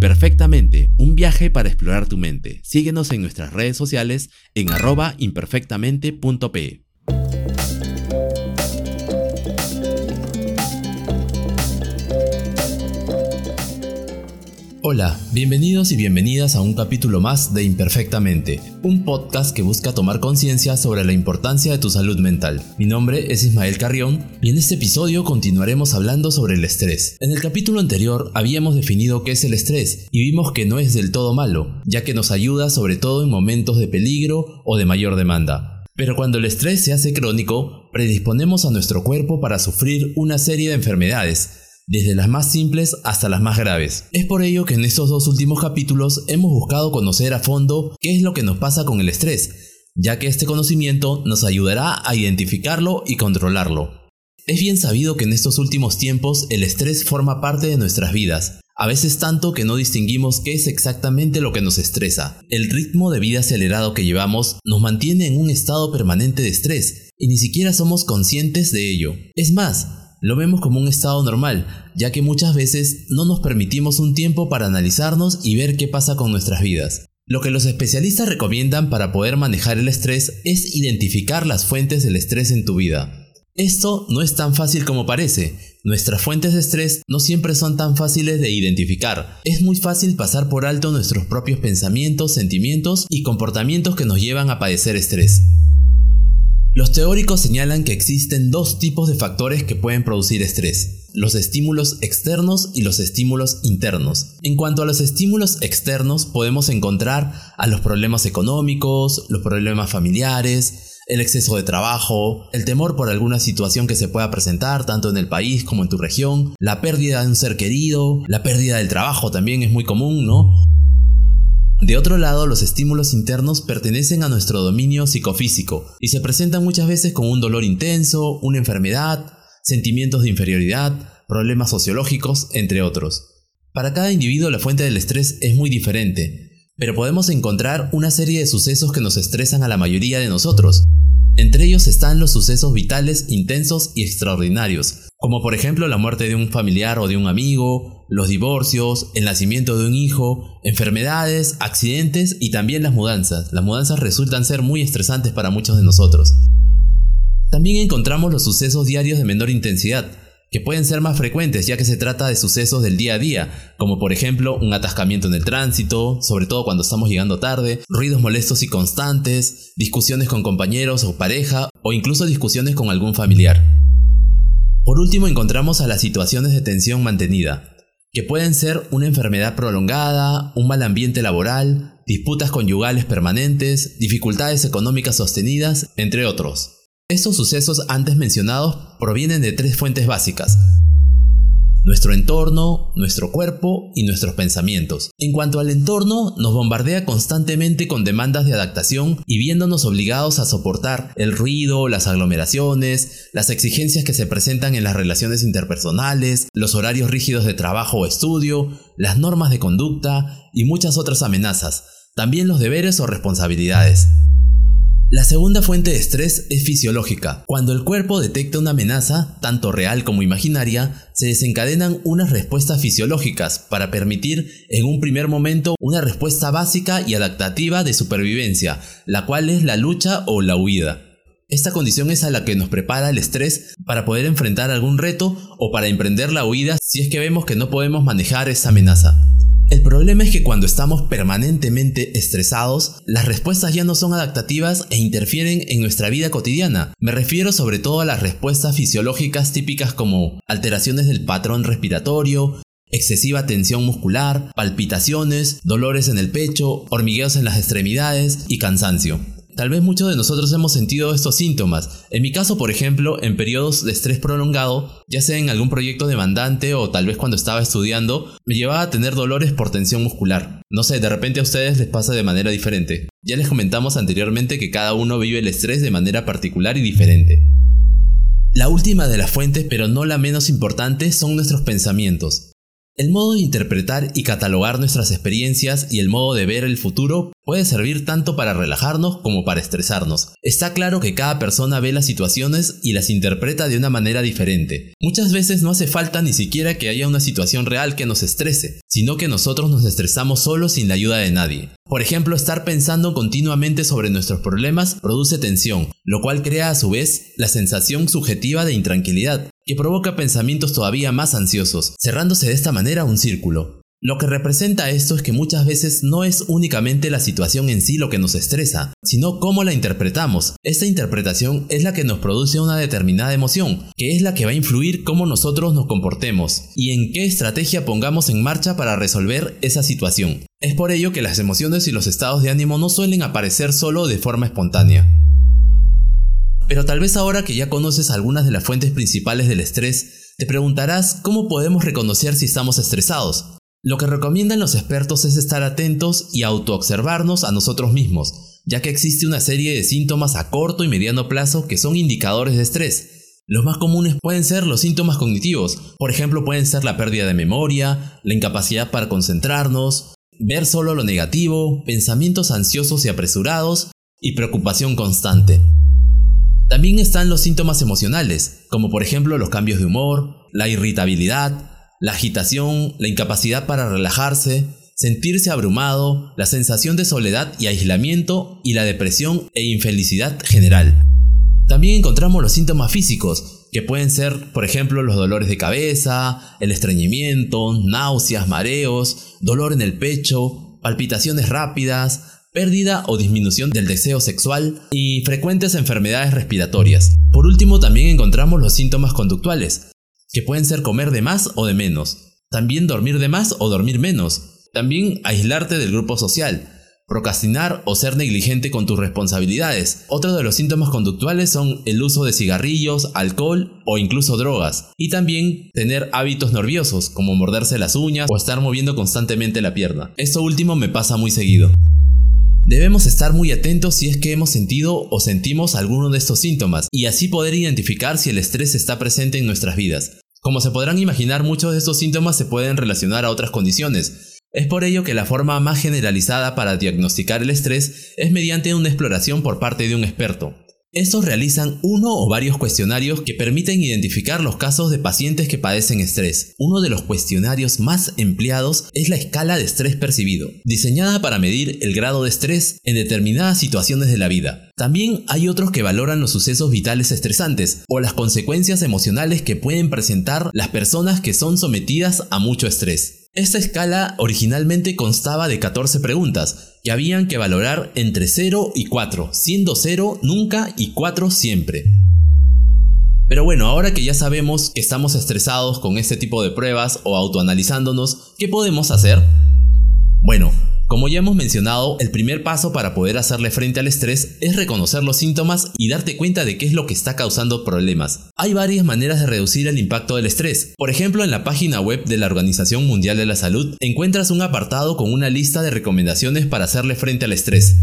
Imperfectamente, un viaje para explorar tu mente. Síguenos en nuestras redes sociales en arroba. Hola, bienvenidos y bienvenidas a un capítulo más de Imperfectamente, un podcast que busca tomar conciencia sobre la importancia de tu salud mental. Mi nombre es Ismael Carrión y en este episodio continuaremos hablando sobre el estrés. En el capítulo anterior habíamos definido qué es el estrés y vimos que no es del todo malo, ya que nos ayuda sobre todo en momentos de peligro o de mayor demanda. Pero cuando el estrés se hace crónico, predisponemos a nuestro cuerpo para sufrir una serie de enfermedades, desde las más simples hasta las más graves. Es por ello que en estos dos últimos capítulos hemos buscado conocer a fondo qué es lo que nos pasa con el estrés, ya que este conocimiento nos ayudará a identificarlo y controlarlo. Es bien sabido que en estos últimos tiempos el estrés forma parte de nuestras vidas, a veces tanto que no distinguimos qué es exactamente lo que nos estresa. El ritmo de vida acelerado que llevamos nos mantiene en un estado permanente de estrés y ni siquiera somos conscientes de ello. Es más, lo vemos como un estado normal, ya que muchas veces no nos permitimos un tiempo para analizarnos y ver qué pasa con nuestras vidas. Lo que los especialistas recomiendan para poder manejar el estrés es identificar las fuentes del estrés en tu vida. Esto no es tan fácil como parece. Nuestras fuentes de estrés no siempre son tan fáciles de identificar. Es muy fácil pasar por alto nuestros propios pensamientos, sentimientos y comportamientos que nos llevan a padecer estrés. Los teóricos señalan que existen dos tipos de factores que pueden producir estrés, los estímulos externos y los estímulos internos. En cuanto a los estímulos externos, podemos encontrar a los problemas económicos, los problemas familiares, el exceso de trabajo, el temor por alguna situación que se pueda presentar tanto en el país como en tu región, la pérdida de un ser querido, la pérdida del trabajo también es muy común, ¿no? De otro lado, los estímulos internos pertenecen a nuestro dominio psicofísico y se presentan muchas veces con un dolor intenso, una enfermedad, sentimientos de inferioridad, problemas sociológicos, entre otros. Para cada individuo la fuente del estrés es muy diferente, pero podemos encontrar una serie de sucesos que nos estresan a la mayoría de nosotros. Entre ellos están los sucesos vitales intensos y extraordinarios, como por ejemplo la muerte de un familiar o de un amigo, los divorcios, el nacimiento de un hijo, enfermedades, accidentes y también las mudanzas. Las mudanzas resultan ser muy estresantes para muchos de nosotros. También encontramos los sucesos diarios de menor intensidad, que pueden ser más frecuentes ya que se trata de sucesos del día a día, como por ejemplo un atascamiento en el tránsito, sobre todo cuando estamos llegando tarde, ruidos molestos y constantes, discusiones con compañeros o pareja, o incluso discusiones con algún familiar. Por último encontramos a las situaciones de tensión mantenida, que pueden ser una enfermedad prolongada, un mal ambiente laboral, disputas conyugales permanentes, dificultades económicas sostenidas, entre otros. Estos sucesos antes mencionados provienen de tres fuentes básicas, nuestro entorno, nuestro cuerpo y nuestros pensamientos. En cuanto al entorno, nos bombardea constantemente con demandas de adaptación y viéndonos obligados a soportar el ruido, las aglomeraciones, las exigencias que se presentan en las relaciones interpersonales, los horarios rígidos de trabajo o estudio, las normas de conducta y muchas otras amenazas, también los deberes o responsabilidades. La segunda fuente de estrés es fisiológica. Cuando el cuerpo detecta una amenaza, tanto real como imaginaria, se desencadenan unas respuestas fisiológicas para permitir en un primer momento una respuesta básica y adaptativa de supervivencia, la cual es la lucha o la huida. Esta condición es a la que nos prepara el estrés para poder enfrentar algún reto o para emprender la huida si es que vemos que no podemos manejar esa amenaza. El problema es que cuando estamos permanentemente estresados, las respuestas ya no son adaptativas e interfieren en nuestra vida cotidiana. Me refiero sobre todo a las respuestas fisiológicas típicas como alteraciones del patrón respiratorio, excesiva tensión muscular, palpitaciones, dolores en el pecho, hormigueos en las extremidades y cansancio. Tal vez muchos de nosotros hemos sentido estos síntomas. En mi caso, por ejemplo, en periodos de estrés prolongado, ya sea en algún proyecto demandante o tal vez cuando estaba estudiando, me llevaba a tener dolores por tensión muscular. No sé, de repente a ustedes les pasa de manera diferente. Ya les comentamos anteriormente que cada uno vive el estrés de manera particular y diferente. La última de las fuentes, pero no la menos importante, son nuestros pensamientos. El modo de interpretar y catalogar nuestras experiencias y el modo de ver el futuro puede servir tanto para relajarnos como para estresarnos. Está claro que cada persona ve las situaciones y las interpreta de una manera diferente. Muchas veces no hace falta ni siquiera que haya una situación real que nos estrese, sino que nosotros nos estresamos solos sin la ayuda de nadie. Por ejemplo, estar pensando continuamente sobre nuestros problemas produce tensión, lo cual crea a su vez la sensación subjetiva de intranquilidad, que provoca pensamientos todavía más ansiosos, cerrándose de esta manera un círculo. Lo que representa esto es que muchas veces no es únicamente la situación en sí lo que nos estresa, sino cómo la interpretamos. Esta interpretación es la que nos produce una determinada emoción, que es la que va a influir cómo nosotros nos comportemos y en qué estrategia pongamos en marcha para resolver esa situación. Es por ello que las emociones y los estados de ánimo no suelen aparecer solo de forma espontánea. Pero tal vez ahora que ya conoces algunas de las fuentes principales del estrés, te preguntarás cómo podemos reconocer si estamos estresados. Lo que recomiendan los expertos es estar atentos y autoobservarnos a nosotros mismos, ya que existe una serie de síntomas a corto y mediano plazo que son indicadores de estrés. Los más comunes pueden ser los síntomas cognitivos, por ejemplo pueden ser la pérdida de memoria, la incapacidad para concentrarnos, ver solo lo negativo, pensamientos ansiosos y apresurados y preocupación constante. También están los síntomas emocionales, como por ejemplo los cambios de humor, la irritabilidad, la agitación, la incapacidad para relajarse, sentirse abrumado, la sensación de soledad y aislamiento y la depresión e infelicidad general. También encontramos los síntomas físicos, que pueden ser, por ejemplo, los dolores de cabeza, el estreñimiento, náuseas, mareos, dolor en el pecho, palpitaciones rápidas, pérdida o disminución del deseo sexual y frecuentes enfermedades respiratorias. Por último, también encontramos los síntomas conductuales, que pueden ser comer de más o de menos, también dormir de más o dormir menos, también aislarte del grupo social, procrastinar o ser negligente con tus responsabilidades. Otros de los síntomas conductuales son el uso de cigarrillos, alcohol o incluso drogas. Y también tener hábitos nerviosos, como morderse las uñas o estar moviendo constantemente la pierna. Esto último me pasa muy seguido. Debemos estar muy atentos si es que hemos sentido o sentimos alguno de estos síntomas y así poder identificar si el estrés está presente en nuestras vidas. Como se podrán imaginar, muchos de estos síntomas se pueden relacionar a otras condiciones. Es por ello que la forma más generalizada para diagnosticar el estrés es mediante una exploración por parte de un experto. Estos realizan uno o varios cuestionarios que permiten identificar los casos de pacientes que padecen estrés. Uno de los cuestionarios más empleados es la escala de estrés percibido, diseñada para medir el grado de estrés en determinadas situaciones de la vida. También hay otros que valoran los sucesos vitales estresantes o las consecuencias emocionales que pueden presentar las personas que son sometidas a mucho estrés. Esta escala originalmente constaba de 14 preguntas, que habían que valorar entre 0 y 4, siendo 0 nunca y 4 siempre. Pero bueno, ahora que ya sabemos que estamos estresados con este tipo de pruebas o autoanalizándonos, ¿qué podemos hacer? Bueno, como ya hemos mencionado, el primer paso para poder hacerle frente al estrés es reconocer los síntomas y darte cuenta de qué es lo que está causando problemas. Hay varias maneras de reducir el impacto del estrés. Por ejemplo, en la página web de la Organización Mundial de la Salud encuentras un apartado con una lista de recomendaciones para hacerle frente al estrés.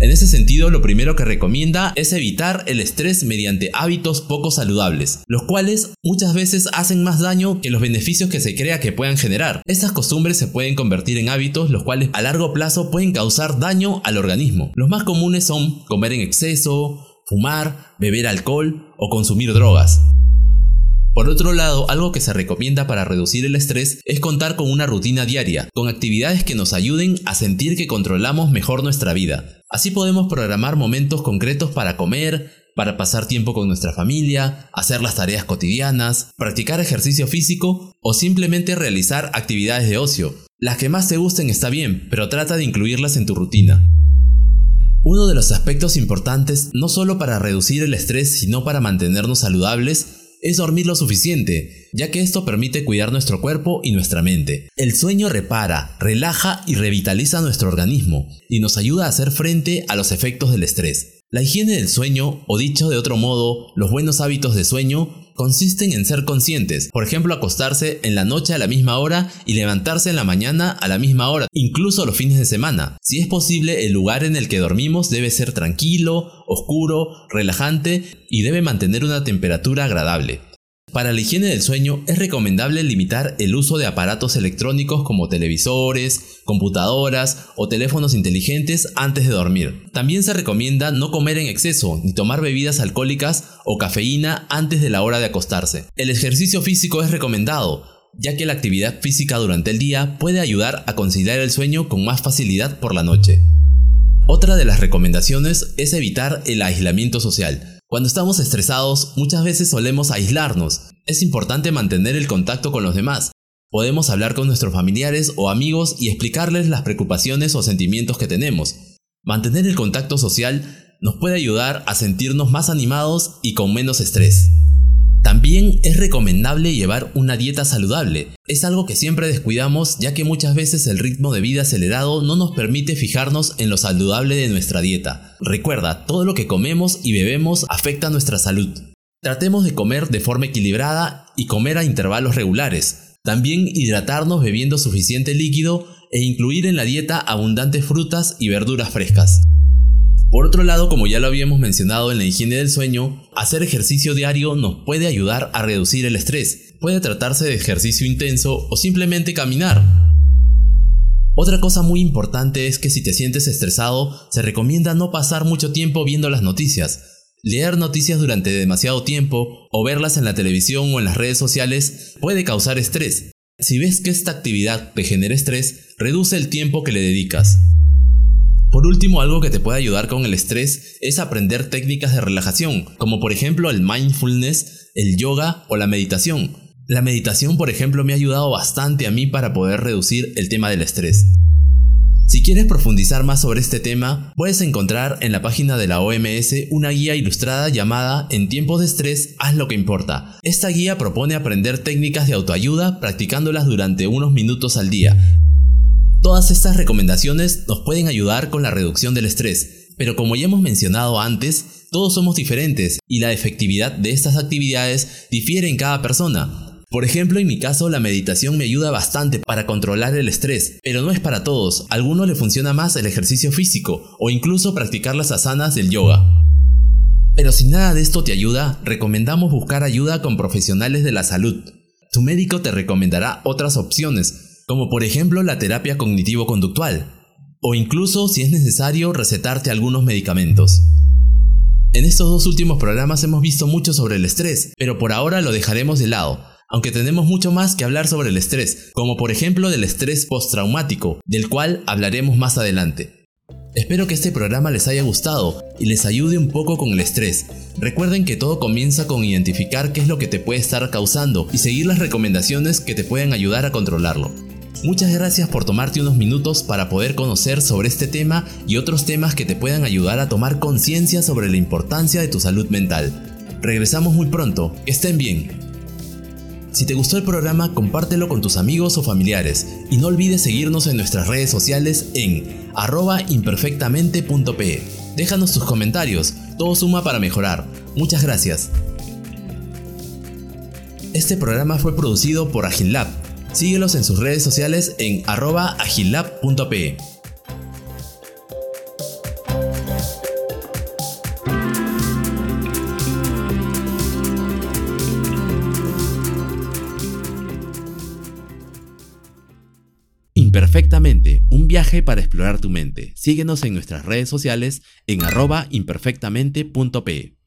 En ese sentido, lo primero que recomienda es evitar el estrés mediante hábitos poco saludables, los cuales muchas veces hacen más daño que los beneficios que se crea que puedan generar. Estas costumbres se pueden convertir en hábitos los cuales a largo plazo pueden causar daño al organismo. Los más comunes son comer en exceso, fumar, beber alcohol o consumir drogas. Por otro lado, algo que se recomienda para reducir el estrés es contar con una rutina diaria, con actividades que nos ayuden a sentir que controlamos mejor nuestra vida. Así podemos programar momentos concretos para comer, para pasar tiempo con nuestra familia, hacer las tareas cotidianas, practicar ejercicio físico o simplemente realizar actividades de ocio. Las que más te gusten está bien, pero trata de incluirlas en tu rutina. Uno de los aspectos importantes, no solo para reducir el estrés, sino para mantenernos saludables, es dormir lo suficiente, ya que esto permite cuidar nuestro cuerpo y nuestra mente. El sueño repara, relaja y revitaliza nuestro organismo y nos ayuda a hacer frente a los efectos del estrés. La higiene del sueño, o dicho de otro modo, los buenos hábitos de sueño, consisten en ser conscientes, por ejemplo acostarse en la noche a la misma hora y levantarse en la mañana a la misma hora, incluso los fines de semana. Si es posible, el lugar en el que dormimos debe ser tranquilo, oscuro, relajante y debe mantener una temperatura agradable. Para la higiene del sueño es recomendable limitar el uso de aparatos electrónicos como televisores, computadoras o teléfonos inteligentes antes de dormir. También se recomienda no comer en exceso ni tomar bebidas alcohólicas o cafeína antes de la hora de acostarse. El ejercicio físico es recomendado, ya que la actividad física durante el día puede ayudar a conciliar el sueño con más facilidad por la noche. Otra de las recomendaciones es evitar el aislamiento social. Cuando estamos estresados, muchas veces solemos aislarnos. Es importante mantener el contacto con los demás. Podemos hablar con nuestros familiares o amigos y explicarles las preocupaciones o sentimientos que tenemos. Mantener el contacto social nos puede ayudar a sentirnos más animados y con menos estrés. También es recomendable llevar una dieta saludable. Es algo que siempre descuidamos ya que muchas veces el ritmo de vida acelerado no nos permite fijarnos en lo saludable de nuestra dieta. Recuerda, todo lo que comemos y bebemos afecta nuestra salud. Tratemos de comer de forma equilibrada y comer a intervalos regulares. También hidratarnos bebiendo suficiente líquido e incluir en la dieta abundantes frutas y verduras frescas. Por otro lado, como ya lo habíamos mencionado en la higiene del sueño, hacer ejercicio diario nos puede ayudar a reducir el estrés. Puede tratarse de ejercicio intenso o simplemente caminar. Otra cosa muy importante es que si te sientes estresado, se recomienda no pasar mucho tiempo viendo las noticias. Leer noticias durante demasiado tiempo o verlas en la televisión o en las redes sociales puede causar estrés. Si ves que esta actividad te genera estrés, reduce el tiempo que le dedicas. Por último, algo que te puede ayudar con el estrés es aprender técnicas de relajación, como por ejemplo el mindfulness, el yoga o la meditación. La meditación, por ejemplo, me ha ayudado bastante a mí para poder reducir el tema del estrés. Si quieres profundizar más sobre este tema, puedes encontrar en la página de la OMS una guía ilustrada llamada En tiempos de estrés, haz lo que importa. Esta guía propone aprender técnicas de autoayuda practicándolas durante unos minutos al día Todas estas recomendaciones nos pueden ayudar con la reducción del estrés, pero como ya hemos mencionado antes, todos somos diferentes y la efectividad de estas actividades difiere en cada persona. Por ejemplo, en mi caso la meditación me ayuda bastante para controlar el estrés, pero no es para todos, a algunos le funciona más el ejercicio físico o incluso practicar las asanas del yoga. Pero si nada de esto te ayuda, recomendamos buscar ayuda con profesionales de la salud. Tu médico te recomendará otras opciones, como por ejemplo la terapia cognitivo-conductual, o incluso si es necesario recetarte algunos medicamentos. En estos dos últimos programas hemos visto mucho sobre el estrés, pero por ahora lo dejaremos de lado, aunque tenemos mucho más que hablar sobre el estrés, como por ejemplo del estrés postraumático, del cual hablaremos más adelante. Espero que este programa les haya gustado y les ayude un poco con el estrés. Recuerden que todo comienza con identificar qué es lo que te puede estar causando y seguir las recomendaciones que te pueden ayudar a controlarlo. Muchas gracias por tomarte unos minutos para poder conocer sobre este tema y otros temas que te puedan ayudar a tomar conciencia sobre la importancia de tu salud mental. Regresamos muy pronto, estén bien. Si te gustó el programa, compártelo con tus amigos o familiares y no olvides seguirnos en nuestras redes sociales en arroba imperfectamente.pe. Déjanos tus comentarios, todo suma para mejorar. Muchas gracias. Este programa fue producido por Agilab Síguelos en sus redes sociales en arroba agilab.pe. Imperfectamente, un viaje para explorar tu mente. Síguenos en nuestras redes sociales en arroba imperfectamente.pe.